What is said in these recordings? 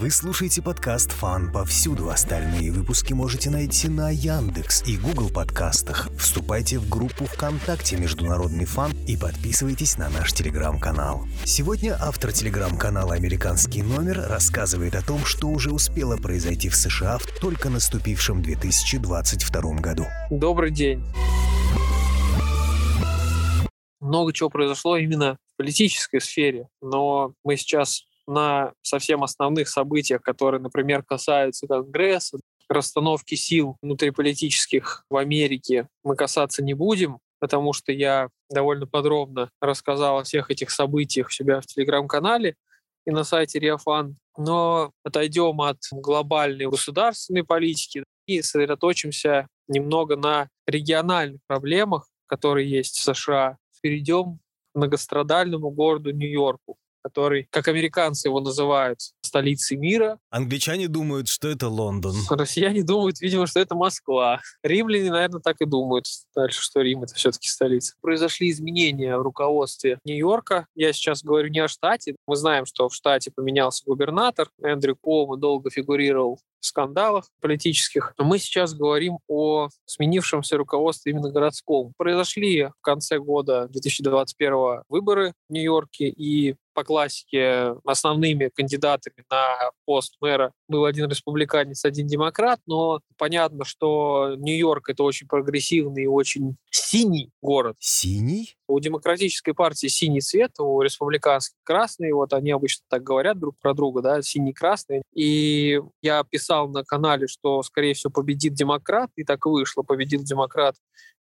Вы слушаете подкаст «Фан» повсюду. Остальные выпуски можете найти на Яндекс и Google подкастах. Вступайте в группу ВКонтакте «Международный фан» и подписывайтесь на наш телеграм-канал. Сегодня автор телеграм-канала «Американский номер» рассказывает о том, что уже успело произойти в США в только наступившем 2022 году. Добрый день. Много чего произошло именно в политической сфере, но мы сейчас на совсем основных событиях, которые, например, касаются Конгресса, расстановки сил внутриполитических в Америке, мы касаться не будем, потому что я довольно подробно рассказал о всех этих событиях у себя в телеграм-канале и на сайте Реофан. Но отойдем от глобальной государственной политики и сосредоточимся немного на региональных проблемах, которые есть в США. Перейдем к многострадальному городу Нью-Йорку который, как американцы его называют, столицей мира. Англичане думают, что это Лондон. Россияне думают, видимо, что это Москва. Римляне, наверное, так и думают дальше, что Рим — это все-таки столица. Произошли изменения в руководстве Нью-Йорка. Я сейчас говорю не о штате. Мы знаем, что в штате поменялся губернатор. Эндрю Колма долго фигурировал скандалах политических. Мы сейчас говорим о сменившемся руководстве именно городском. Произошли в конце года 2021 выборы в Нью-Йорке, и по классике основными кандидатами на пост мэра был один республиканец, один демократ, но понятно, что Нью-Йорк — это очень прогрессивный и очень синий город. Синий? У демократической партии синий цвет, у республиканской красный. Вот они обычно так говорят друг про друга, да, синий-красный. И я писал на канале, что, скорее всего, победит демократ, и так и вышло. Победил демократ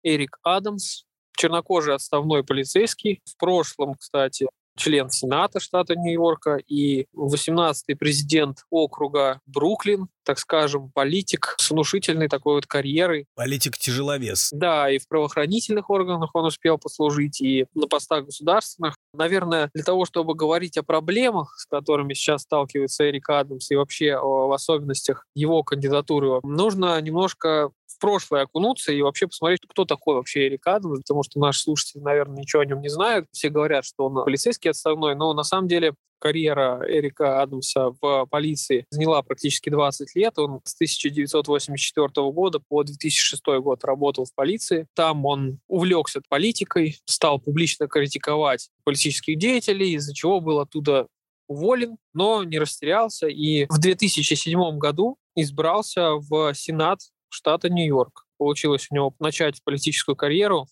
Эрик Адамс, чернокожий отставной полицейский. В прошлом, кстати, член Сената штата Нью-Йорка и 18-й президент округа Бруклин, так скажем, политик с внушительной такой вот карьерой. Политик-тяжеловес. Да, и в правоохранительных органах он успел послужить, и на постах государственных. Наверное, для того, чтобы говорить о проблемах, с которыми сейчас сталкивается Эрик Адамс, и вообще о, в особенностях его кандидатуры, нужно немножко в прошлое окунуться и вообще посмотреть, кто такой вообще Эрик Адамс, потому что наши слушатели, наверное, ничего о нем не знают. Все говорят, что он полицейский отставной, но на самом деле карьера Эрика Адамса в полиции заняла практически 20 лет. Он с 1984 года по 2006 год работал в полиции. Там он увлекся политикой, стал публично критиковать политических деятелей, из-за чего был оттуда уволен, но не растерялся и в 2007 году избрался в Сенат штата Нью-Йорк. Получилось у него начать политическую карьеру.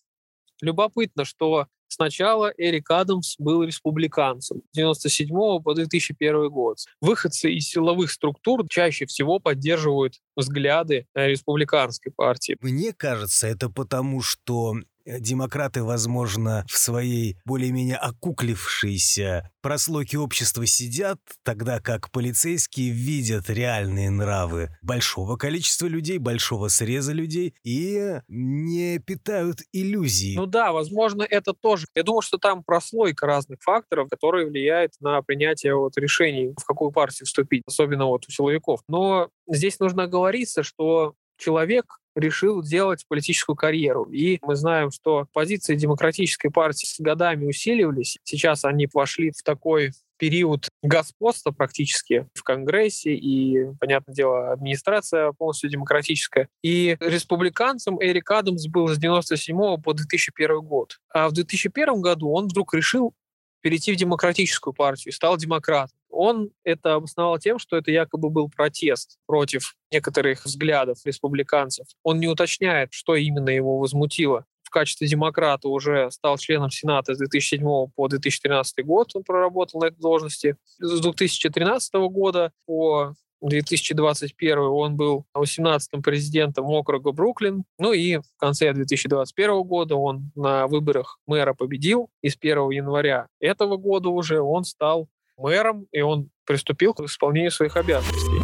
Любопытно, что Сначала Эрик Адамс был республиканцем с 1997 по 2001 год. Выходцы из силовых структур чаще всего поддерживают взгляды республиканской партии. Мне кажется, это потому, что Э, демократы, возможно, в своей более-менее окуклившейся прослойке общества сидят, тогда как полицейские видят реальные нравы большого количества людей, большого среза людей и не питают иллюзий. Ну да, возможно, это тоже. Я думаю, что там прослойка разных факторов, которые влияют на принятие вот решений, в какую партию вступить, особенно вот у силовиков. Но здесь нужно оговориться, что человек решил делать политическую карьеру. И мы знаем, что позиции демократической партии с годами усиливались. Сейчас они вошли в такой период господства практически в Конгрессе, и, понятное дело, администрация полностью демократическая. И республиканцем Эрик Адамс был с 97 по 2001 год. А в 2001 году он вдруг решил перейти в демократическую партию, стал демократом. Он это обосновал тем, что это якобы был протест против некоторых взглядов республиканцев. Он не уточняет, что именно его возмутило в качестве демократа уже стал членом Сената с 2007 по 2013 год. Он проработал на этой должности. С 2013 года по 2021 он был 18-м президентом округа Бруклин. Ну и в конце 2021 года он на выборах мэра победил. И с 1 января этого года уже он стал мэром, и он приступил к исполнению своих обязанностей.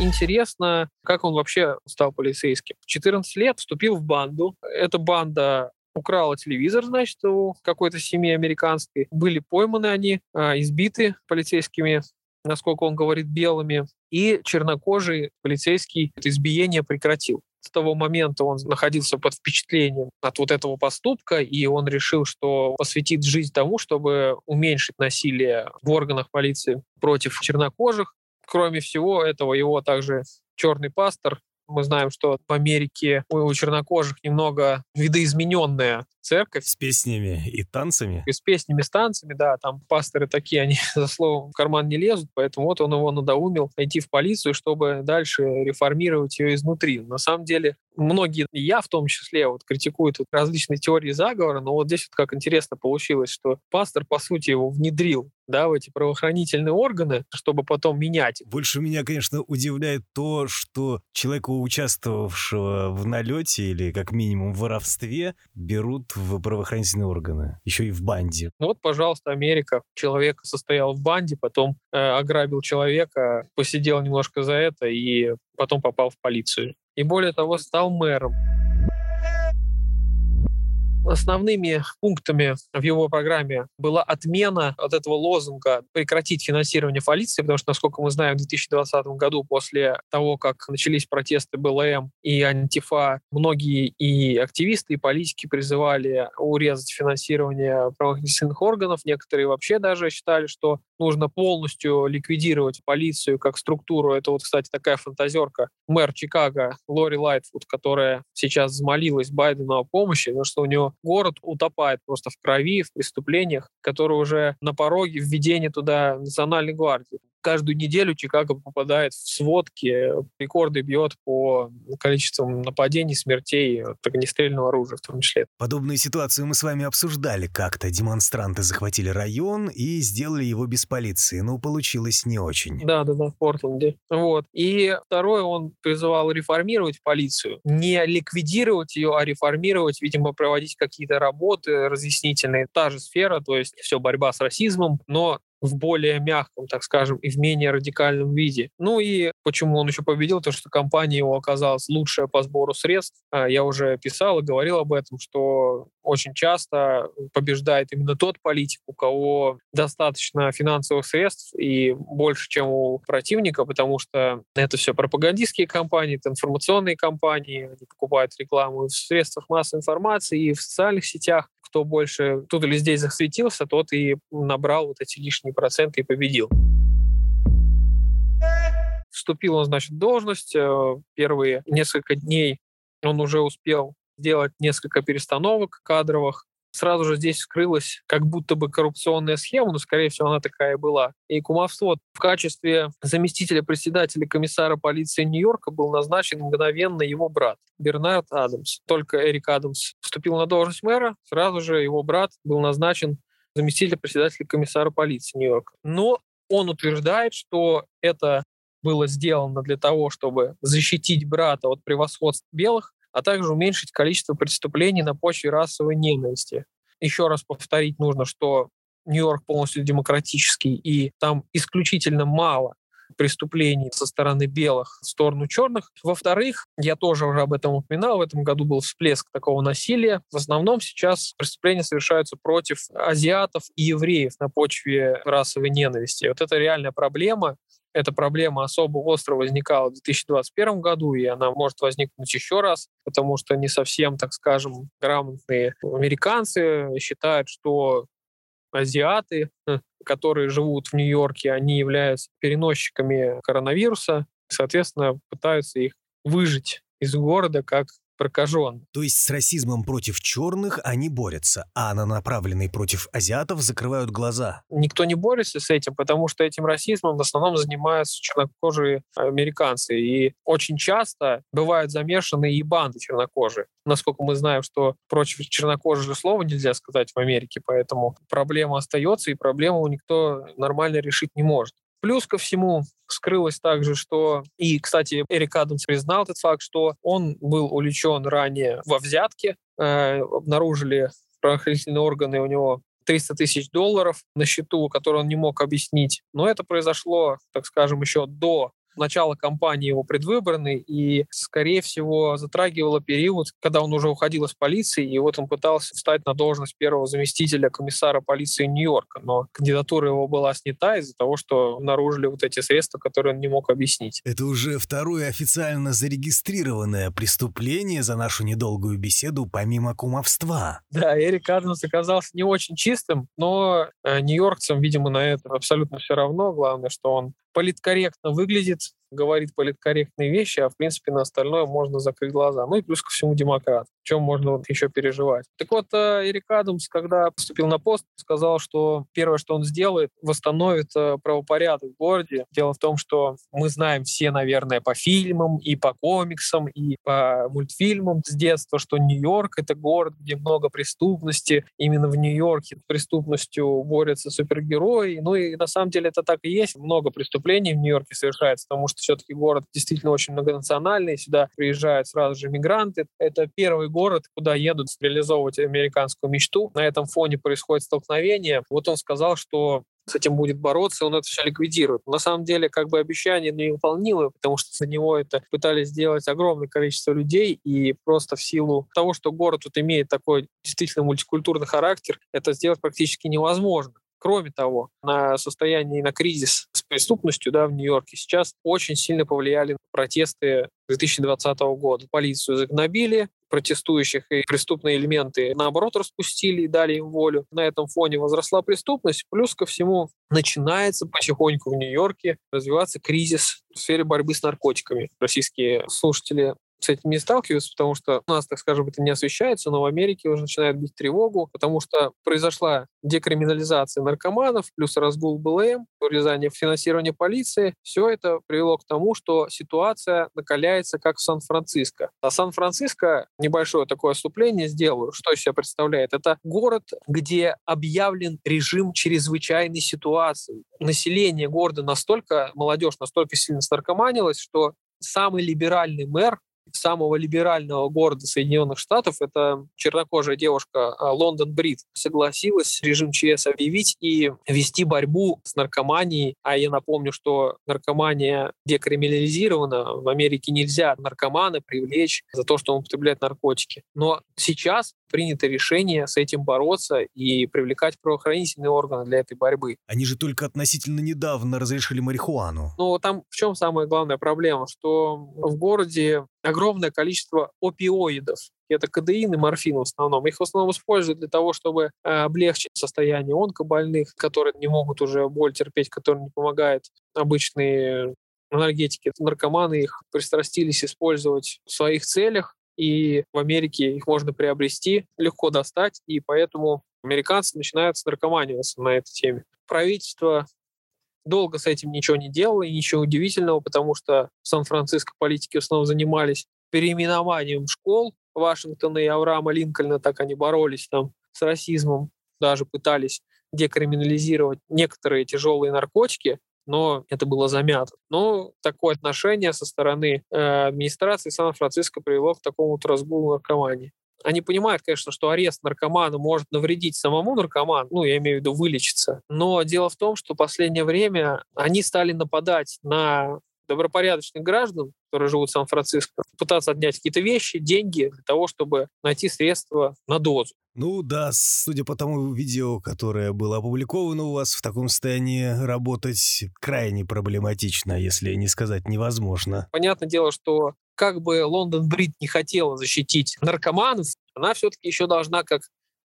Интересно, как он вообще стал полицейским. В 14 лет вступил в банду. Эта банда украла телевизор, значит, у какой-то семьи американской. Были пойманы они, а, избиты полицейскими, насколько он говорит, белыми. И чернокожий полицейский это избиение прекратил. С того момента он находился под впечатлением от вот этого поступка, и он решил, что посвятит жизнь тому, чтобы уменьшить насилие в органах полиции против чернокожих. Кроме всего этого, его также черный пастор мы знаем, что в Америке у чернокожих немного видоизмененная церковь. С песнями и танцами? И с песнями, с танцами, да. Там пасторы такие, они за словом в карман не лезут, поэтому вот он его надоумил пойти в полицию, чтобы дальше реформировать ее изнутри. На самом деле, многие, я в том числе, вот критикуют вот различные теории заговора, но вот здесь вот как интересно получилось, что пастор, по сути, его внедрил да, в эти правоохранительные органы, чтобы потом менять. Больше меня, конечно, удивляет то, что человека, участвовавшего в налете или как минимум в воровстве, берут в правоохранительные органы, еще и в банде. Ну вот, пожалуйста, Америка. Человек состоял в банде, потом э, ограбил человека, посидел немножко за это и потом попал в полицию. И более того, стал мэром основными пунктами в его программе была отмена от этого лозунга прекратить финансирование полиции, потому что, насколько мы знаем, в 2020 году после того, как начались протесты БЛМ и Антифа, многие и активисты, и политики призывали урезать финансирование правоохранительных органов. Некоторые вообще даже считали, что нужно полностью ликвидировать полицию как структуру. Это вот, кстати, такая фантазерка мэр Чикаго Лори Лайтфуд, которая сейчас взмолилась Байдену о помощи, потому что у него город утопает просто в крови, в преступлениях, которые уже на пороге введения туда Национальной гвардии каждую неделю Чикаго попадает в сводки, рекорды бьет по количеству нападений, смертей от огнестрельного оружия в том числе. Подобную ситуацию мы с вами обсуждали как-то. Демонстранты захватили район и сделали его без полиции, но получилось не очень. Да, да, да, в Портленде. Вот. И второе, он призывал реформировать полицию. Не ликвидировать ее, а реформировать, видимо, проводить какие-то работы разъяснительные. Та же сфера, то есть все борьба с расизмом, но в более мягком, так скажем, и в менее радикальном виде. Ну и почему он еще победил, то что компания его оказалась лучшая по сбору средств. А, я уже писал и говорил об этом, что очень часто побеждает именно тот политик, у кого достаточно финансовых средств и больше, чем у противника, потому что это все пропагандистские компании, это информационные компании, они покупают рекламу в средствах массовой информации и в социальных сетях кто больше тут или здесь засветился, тот и набрал вот эти лишние проценты и победил. Вступил он, значит, в должность. Э, первые несколько дней он уже успел сделать несколько перестановок кадровых сразу же здесь вскрылась как будто бы коррупционная схема, но, скорее всего, она такая и была. И кумовство в качестве заместителя председателя комиссара полиции Нью-Йорка был назначен мгновенно его брат Бернард Адамс. Только Эрик Адамс вступил на должность мэра, сразу же его брат был назначен заместителем председателя комиссара полиции Нью-Йорка. Но он утверждает, что это было сделано для того, чтобы защитить брата от превосходства белых, а также уменьшить количество преступлений на почве расовой ненависти. Еще раз повторить нужно, что Нью-Йорк полностью демократический, и там исключительно мало преступлений со стороны белых в сторону черных. Во-вторых, я тоже уже об этом упоминал, в этом году был всплеск такого насилия. В основном сейчас преступления совершаются против азиатов и евреев на почве расовой ненависти. Вот это реальная проблема, эта проблема особо остро возникала в 2021 году, и она может возникнуть еще раз, потому что не совсем, так скажем, грамотные американцы считают, что азиаты, э, которые живут в Нью-Йорке, они являются переносчиками коронавируса, соответственно, пытаются их выжить из города как прокажен. То есть с расизмом против черных они борются, а на направленный против азиатов закрывают глаза. Никто не борется с этим, потому что этим расизмом в основном занимаются чернокожие американцы. И очень часто бывают замешаны и банды чернокожие. Насколько мы знаем, что против чернокожих слова нельзя сказать в Америке, поэтому проблема остается, и проблему никто нормально решить не может. Плюс ко всему скрылось также, что... И, кстати, Эрик Адамс признал этот факт, что он был увлечен ранее во взятке. Э, обнаружили правоохранительные органы у него 300 тысяч долларов на счету, которые он не мог объяснить. Но это произошло, так скажем, еще до начало кампании его предвыборной, и, скорее всего, затрагивало период, когда он уже уходил из полиции, и вот он пытался встать на должность первого заместителя комиссара полиции Нью-Йорка, но кандидатура его была снята из-за того, что обнаружили вот эти средства, которые он не мог объяснить. Это уже второе официально зарегистрированное преступление за нашу недолгую беседу, помимо кумовства. Да, Эрик Адамс оказался не очень чистым, но э, нью-йоркцам, видимо, на это абсолютно все равно. Главное, что он политкорректно выглядит, говорит политкорректные вещи, а в принципе на остальное можно закрыть глаза. Ну и плюс ко всему демократ. Чем можно вот еще переживать? Так вот, э, Эрик Адамс, когда поступил на пост, сказал, что первое, что он сделает, восстановит э, правопорядок в городе. Дело в том, что мы знаем все, наверное, по фильмам и по комиксам, и по мультфильмам с детства, что Нью-Йорк — это город, где много преступности. Именно в Нью-Йорке с преступностью борются супергерои. Ну и на самом деле это так и есть. Много преступлений в Нью-Йорке совершается, потому что что все-таки город действительно очень многонациональный, сюда приезжают сразу же мигранты. Это первый город, куда едут реализовывать американскую мечту. На этом фоне происходит столкновение. Вот он сказал, что с этим будет бороться, он это все ликвидирует. На самом деле, как бы обещание невыполнимое, потому что за него это пытались сделать огромное количество людей, и просто в силу того, что город вот имеет такой действительно мультикультурный характер, это сделать практически невозможно. Кроме того, на состояние на кризис преступностью да, в Нью-Йорке сейчас очень сильно повлияли протесты 2020 года. Полицию загнобили, протестующих и преступные элементы, наоборот, распустили и дали им волю. На этом фоне возросла преступность. Плюс ко всему начинается потихоньку в Нью-Йорке развиваться кризис в сфере борьбы с наркотиками. Российские слушатели с этим не сталкиваются, потому что у нас, так скажем, это не освещается, но в Америке уже начинают бить тревогу, потому что произошла декриминализация наркоманов, плюс разгул БЛМ, урезание финансирования полиции. Все это привело к тому, что ситуация накаляется, как в Сан-Франциско. А Сан-Франциско, небольшое такое отступление сделаю, что из себя представляет. Это город, где объявлен режим чрезвычайной ситуации. Население города настолько, молодежь настолько сильно снаркоманилась, что самый либеральный мэр самого либерального города Соединенных Штатов, это чернокожая девушка а, Лондон Брит, согласилась режим ЧС объявить и вести борьбу с наркоманией. А я напомню, что наркомания декриминализирована. В Америке нельзя наркомана привлечь за то, что он употребляет наркотики. Но сейчас принято решение с этим бороться и привлекать правоохранительные органы для этой борьбы. Они же только относительно недавно разрешили марихуану. Ну, там в чем самая главная проблема? Что в городе огромное количество опиоидов. Это кадеин и морфин в основном. Их в основном используют для того, чтобы э, облегчить состояние онкобольных, которые не могут уже боль терпеть, которым не помогает обычные энергетики. Наркоманы их пристрастились использовать в своих целях, и в Америке их можно приобрести, легко достать, и поэтому американцы начинают наркоманиваться на этой теме. Правительство долго с этим ничего не делало, и ничего удивительного, потому что в Сан-Франциско политики в основном занимались переименованием школ Вашингтона и Авраама Линкольна, так они боролись там с расизмом, даже пытались декриминализировать некоторые тяжелые наркотики, но это было замято. Но такое отношение со стороны э, администрации Сан-Франциско привело к такому вот разгулу наркомании. Они понимают, конечно, что арест наркомана может навредить самому наркоману, ну, я имею в виду вылечиться. Но дело в том, что в последнее время они стали нападать на добропорядочных граждан, которые живут в Сан-Франциско, пытаться отнять какие-то вещи, деньги для того, чтобы найти средства на дозу. Ну да, судя по тому видео, которое было опубликовано у вас, в таком состоянии работать крайне проблематично, если не сказать невозможно. Понятное дело, что как бы Лондон Брит не хотела защитить наркоманов, она все-таки еще должна как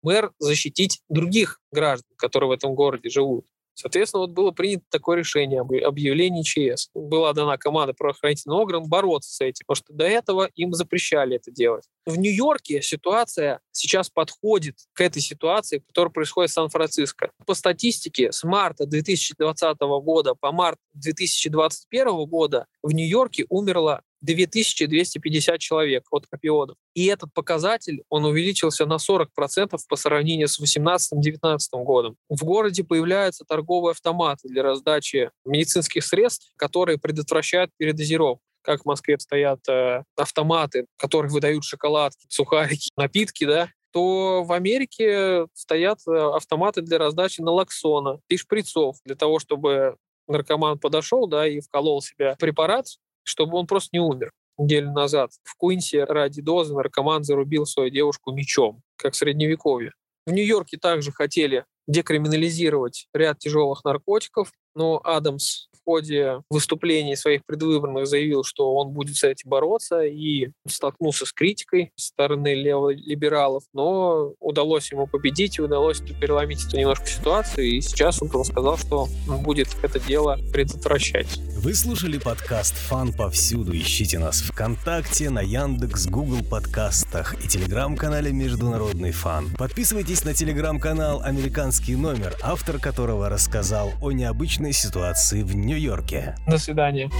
мэр защитить других граждан, которые в этом городе живут. Соответственно, вот было принято такое решение об объявлении ЧС. Была дана команда правоохранительных органов бороться с этим, потому что до этого им запрещали это делать. В Нью-Йорке ситуация сейчас подходит к этой ситуации, которая происходит в Сан-Франциско. По статистике, с марта 2020 года по март 2021 года в Нью-Йорке умерло 2250 человек от опиодов. И этот показатель, он увеличился на 40% по сравнению с 2018-2019 годом. В городе появляются торговые автоматы для раздачи медицинских средств, которые предотвращают передозировку как в Москве стоят э, автоматы, которые выдают шоколадки, сухарики, напитки, да, то в Америке стоят э, автоматы для раздачи налоксона и шприцов для того, чтобы наркоман подошел, да, и вколол себя препарат, чтобы он просто не умер. Неделю назад в Куинсе ради дозы наркоман зарубил свою девушку мечом, как в Средневековье. В Нью-Йорке также хотели декриминализировать ряд тяжелых наркотиков, но Адамс ходе выступлений своих предвыборных заявил, что он будет с этим бороться и столкнулся с критикой со стороны леволибералов, но удалось ему победить и удалось переломить эту немножко ситуацию, и сейчас он сказал, что он будет это дело предотвращать. Вы слушали подкаст «Фан повсюду». Ищите нас ВКонтакте, на Яндекс, Google подкастах и телеграм-канале «Международный фан». Подписывайтесь на телеграм-канал «Американский номер», автор которого рассказал о необычной ситуации в Нью Нью-Йорке. До свидания.